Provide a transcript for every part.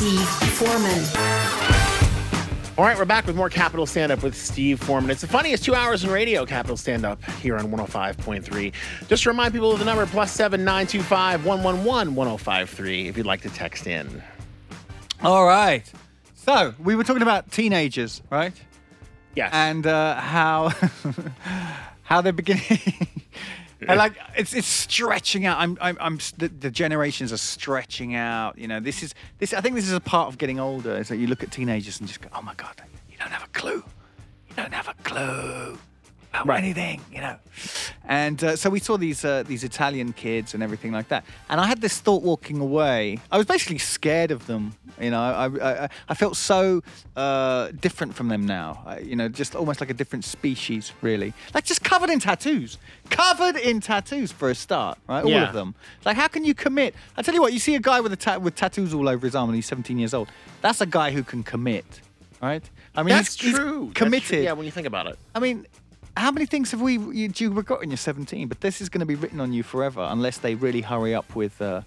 Steve Foreman. All right, we're back with more Capital Stand Up with Steve Foreman. It's the funniest two hours in radio, Capital Stand Up, here on 105.3. Just to remind people of the number plus seven nine two five one one one one zero five three if you'd like to text in. All right. So we were talking about teenagers, right? Yes. And uh, how how they're beginning. and like it's it's stretching out. I'm I'm, I'm the, the generations are stretching out. You know, this is this. I think this is a part of getting older. Is that you look at teenagers and just go, oh my god, you don't have a clue. You don't have a clue about Right. anything. You know. And uh, so we saw these uh, these Italian kids and everything like that. And I had this thought walking away. I was basically scared of them. You know, I I, I- felt so uh, different from them now. I, you know, just almost like a different species, really. Like just covered in tattoos, covered in tattoos for a start, right? All Yeah. of them. Like, how can you commit? I tell you what, you see a guy with a ta- with tattoos all over his arm, and he's 17 years old. That's a guy who can commit, right? I mean, That's he's, he's true. That's committed. true. Yeah, when you think about it. I mean, how many things have we you, do you regret when you're 17? But this is going to be written on you forever unless they really hurry up with uh,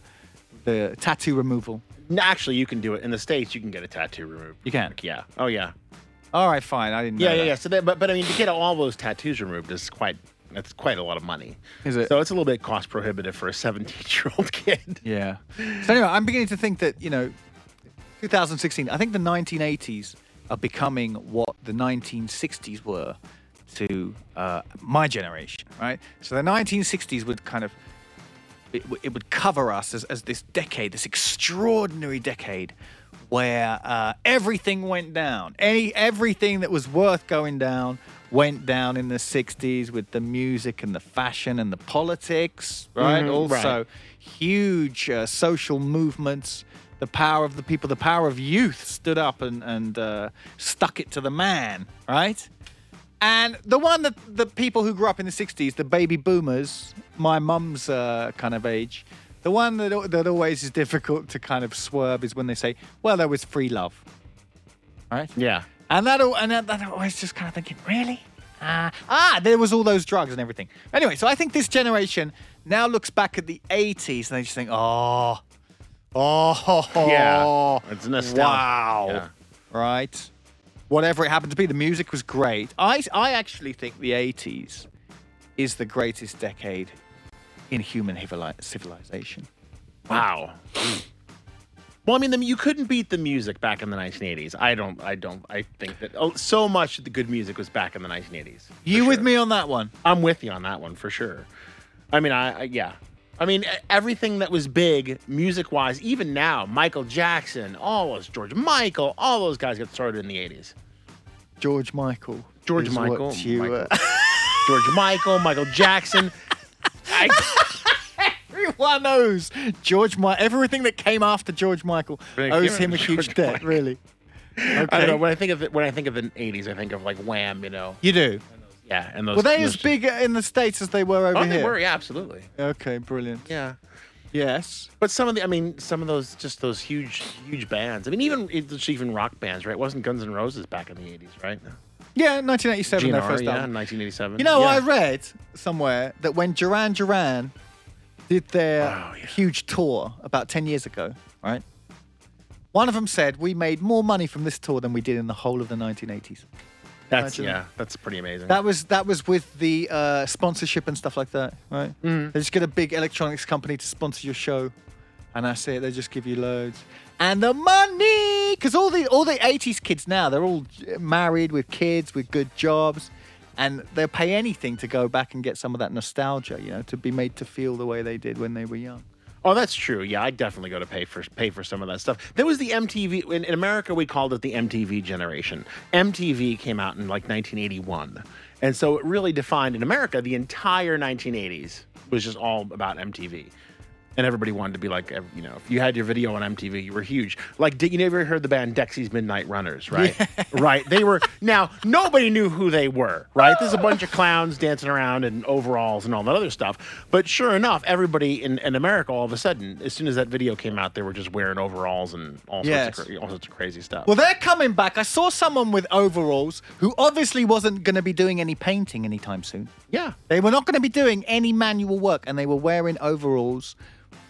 the tattoo removal. No, actually, you can do it in the states. You can get a tattoo removed. You can? Yeah. Oh yeah. All right, fine. I didn't. Know Yeah, yeah, that. yeah. So, that, but but I mean, to get all those tattoos removed is quite that's quite a lot of money. Is it? So it's a little bit cost prohibitive for a 17 year old kid. Yeah. So anyway, I'm beginning to think that you know, 2016. I think the 1980s are becoming what the 1960s were to uh, my generation, right? So the 1960s would kind of it, it would cover us as, as this decade, this extraordinary decade where uh, everything went down. Any everything that was worth going down went down in the 60s with the music and the fashion and the politics, right? Mhm, also, right. huge uh, social movements. The power of the people, the power of youth stood up and, and uh, stuck it to the man, right? And the one that the people who grew up in the 60s, the baby boomers, my mum's uh, kind of age, the one that, that always is difficult to kind of swerve is when they say, well, there was free love. Right? Yeah. And that, and that, that always just kind of thinking, really? Ah, ah, there was all those drugs and everything. Anyway, so I think this generation now looks back at the 80s and they just think, oh, oh, Yeah. It's nostalgia. Wow. Yeah. Right? Whatever it happened to be, the music was great. I, I actually think the 80s is the greatest decade in human civilization. Wow. Well, I mean, the, you couldn't beat the music back in the 1980s. I don't. I don't. I think that oh, so much of the good music was back in the 1980s. for You with me on that one? I'm with you on that one for sure. I mean, I, I yeah. I mean, everything that was big music-wise, even now, Michael Jackson, all those George Michael, all those guys got started in the 80s. George Michael. George Michael, You, Michael. uh, George Michael, Michael Jackson. I, everyone knows George Michael. Everything that came after George Michael owes him a it huge George debt, Michael. really. I don't know. When I think of it, when I think of the 80s, I think of like Wham. You know. You do. Yeah, and those. Were they those- as big in the States as they were over Oh, here? they were. Yeah, absolutely. Okay, brilliant. Yeah. Yes. But some of the, I mean, some of those, just those huge, huge bands. I mean, even it's even rock bands, right? It wasn't Guns N' Roses back in the '80s, right? Yeah, 1987, their GNR, first yeah, album. 1987. You know, yeah. I read somewhere that when Duran Duran did their Oh, yeah. huge tour about 10 years ago, right? One of them said, We made more money from this tour than we did in the whole of the 1980s. That's imagine yeah, that's pretty amazing. That was that was with the uh, sponsorship and stuff like that, right? Mm-hmm. They just get a big electronics company to sponsor your show, and that's it. They just give you loads and the money, because all the all the '80s kids now they're all married with kids with good jobs, and they'll pay anything to go back and get some of that nostalgia, you know, to be made to feel the way they did when they were young. Oh, that's true. Yeah, I definitely go to pay for pay for some of that stuff. There was the MTV in, in America. We called it the MTV generation. MTV came out in like 1981, and so it really defined in America the entire 1980s was just all about MTV. And everybody wanted to be like, you know, if you had your video on MTV, you were huge. Like, did you never heard the band Dexy's Midnight Runners, right? Right. They were now nobody knew who they were, right? There's a bunch of clowns dancing around in overalls and all that other stuff. But sure enough, everybody in, in America, all of a sudden, as soon as that video came out, they were just wearing overalls and all sorts of cra- all sorts of crazy stuff. Well, they're coming back. I saw someone with overalls who obviously wasn't going to be doing any painting anytime soon. yeah. They were not going to be doing any manual work, and they were wearing overalls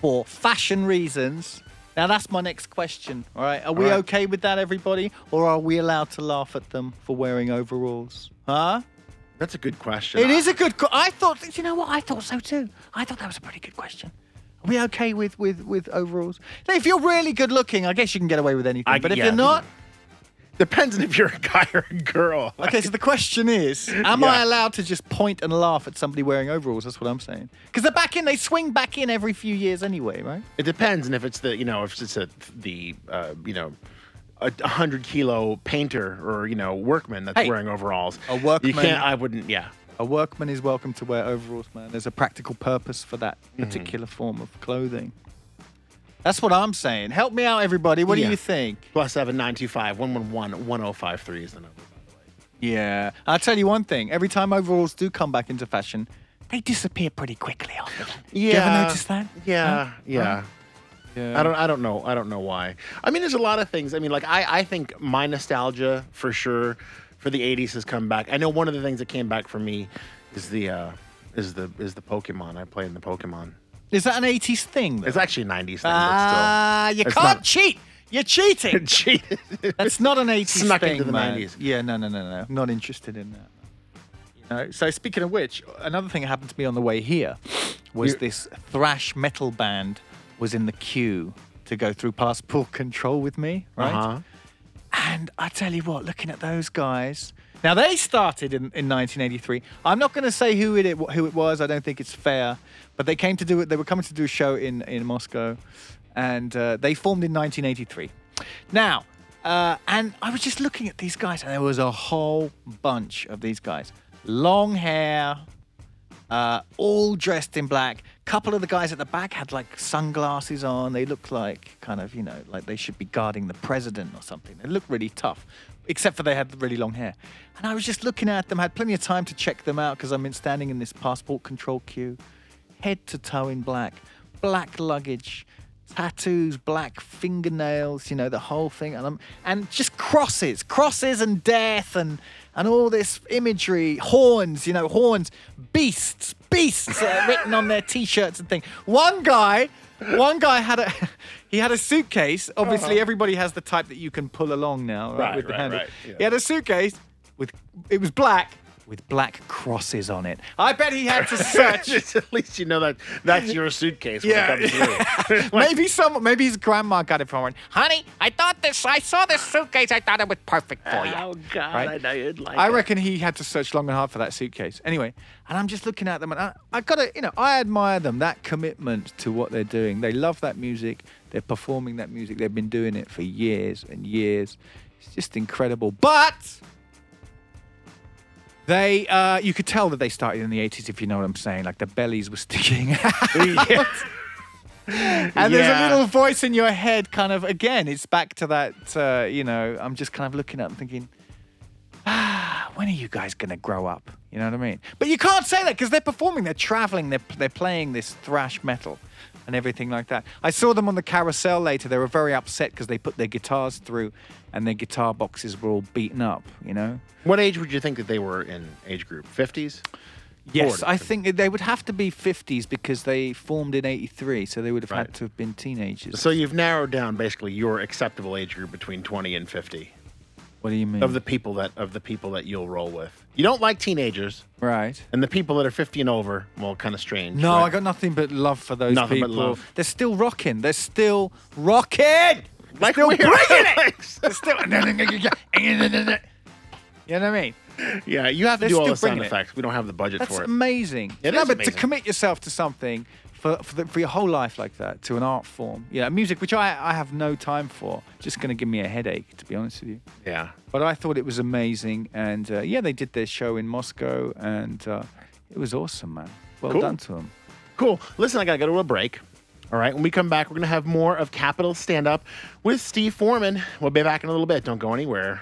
for fashion reasons Now that's my next question. All right, are we right. okay with that, everybody, or are we allowed to laugh at them for wearing overalls? Huh? That's a good question. It is a good. Que- I thought. Do You know what? I thought so too. I thought that was a pretty good question. Are we okay with with with overalls? Now, if you're really good looking, I guess you can get away with anything. I- but if yeah, you're not, Depends on if you're a guy or a girl. okay. So the question is, am I allowed to just point and laugh at somebody wearing overalls? That's what I'm saying. Because they're back in. They swing back in every few years anyway, right? It depends, and if it's the you know if it's a the uh, you know a hundred kilo painter or you know workman that's Hey, wearing overalls. a workman- You can't. I wouldn't. Yeah. A workman is welcome to wear overalls, man. There's a practical purpose for that Mm-hmm. particular form of clothing. That's what I'm saying. Help me out, everybody. What Yeah. do you think? Plus seven nine two five one one one one zero five three is the number. By the way. Yeah. I'll tell you one thing. Every time overalls do come back into fashion, they disappear pretty quickly after that. Yeah. You ever notice that? Yeah. Yeah. Yeah. I don't. I don't know. I don't know why. I mean, there's a lot of things. I mean, like I. I think my nostalgia for sure for the '80s has come back. I know one of the things that came back for me is the uh, is the is the Pokemon. I play in the Pokemon. Is that an 80s thing? Though? It's actually a '90s thing, Ah, you It's can't not- cheat. You're cheating. Cheated. That's not an 80s Snuck thing, into the man. 90s. Yeah, no, no, no, no. Not interested in that. You know. So speaking of which, another thing that happened to me on the way here was You- this thrash metal band was in the queue to go through passport control with me, right? Uh-huh. And I tell you what, looking at those guys. Now they started in, in 1983. I'm not going to say who it who it was. I don't think it's fair. But they came to do it. They were coming to do a show in in Moscow, and uh, they formed in 1983. Now, uh, and I was just looking at these guys, and there was a whole bunch of these guys, long hair, uh, all dressed in black. Couple of the guys at the back had like sunglasses on. They looked like kind of, you know, like they should be guarding the president or something. They looked really tough, except for they had really long hair. And I was just looking at them. Had plenty of time to check them out because I'm in standing in this passport control queue, head to toe in black, black luggage. Tattoos, black fingernails, you know the whole thing, and I'm, and just crosses, crosses and death, and and all this imagery, horns, you know, horns, beasts, beasts uh, written on their t-shirts and thing. One guy, one guy had a he had a suitcase. Obviously, everybody has the type that you can pull along now, right, Right, with the right, handle. right, yeah. He had a suitcase with it was black with black crosses on it. I bet he had to search. Just at least you know that that's your suitcase. When Yeah. It comes through. maybe some, maybe his grandma got it for him. Honey, I thought this. I saw this suitcase. I thought it was perfect for you. Oh God, Right? I know you'd like. I it. reckon he had to search long and hard for that suitcase. Anyway, and I'm just looking at them, and I, I gotta, you know, I admire them that commitment to what they're doing. They love that music. They're performing that music. They've been doing it for years and years. It's just incredible. But they, uh, you could tell that they started in the 80s, if you know what I'm saying. Like the bellies were sticking out. And there's a little voice in your head, kind of again. It's back to that, uh, you know. I'm just kind of looking at them, thinking, ah, when are you guys gonna grow up? You know what I mean? But you can't say that because they're performing, they're traveling, they're they're playing this thrash metal and everything like that. I saw them on the carousel later. They were very upset because they put their guitars through, and their guitar boxes were all beaten up. You know. What age would you think that they were in age group? Fifties. Yes, Forward. I think they would have to be 50s because they formed in 83, so they would have Right. had to have been teenagers. So you've narrowed down basically your acceptable age group between twenty and fifty what do you mean? of the people that of the people that you'll roll with. You don't like teenagers, right. and the people that are fifty and over, well, kind of strange. No, right? I got nothing but love for those Nothing but people. love. They're still rocking. They're still rocking. like still we're bringing it. They're still. you know what I mean? yeah, you have to They're do all still the sound bringing it. effects. We don't have the budget That's for it. amazing. It no, is but to amazing. commit yourself to something for for, the, for your whole life like that, to an art form, yeah, music which I I have no time for, just going to give me a headache, to be honest with you. Yeah. But I thought it was amazing, and uh, yeah, they did their show in Moscow, and uh, it was awesome, man. Well Cool. done to them. Cool. Listen, I gotta go to a break. All right. When we come back, we're gonna have more of Capital Stand Up with Steve Foreman. We'll be back in a little bit. Don't go anywhere.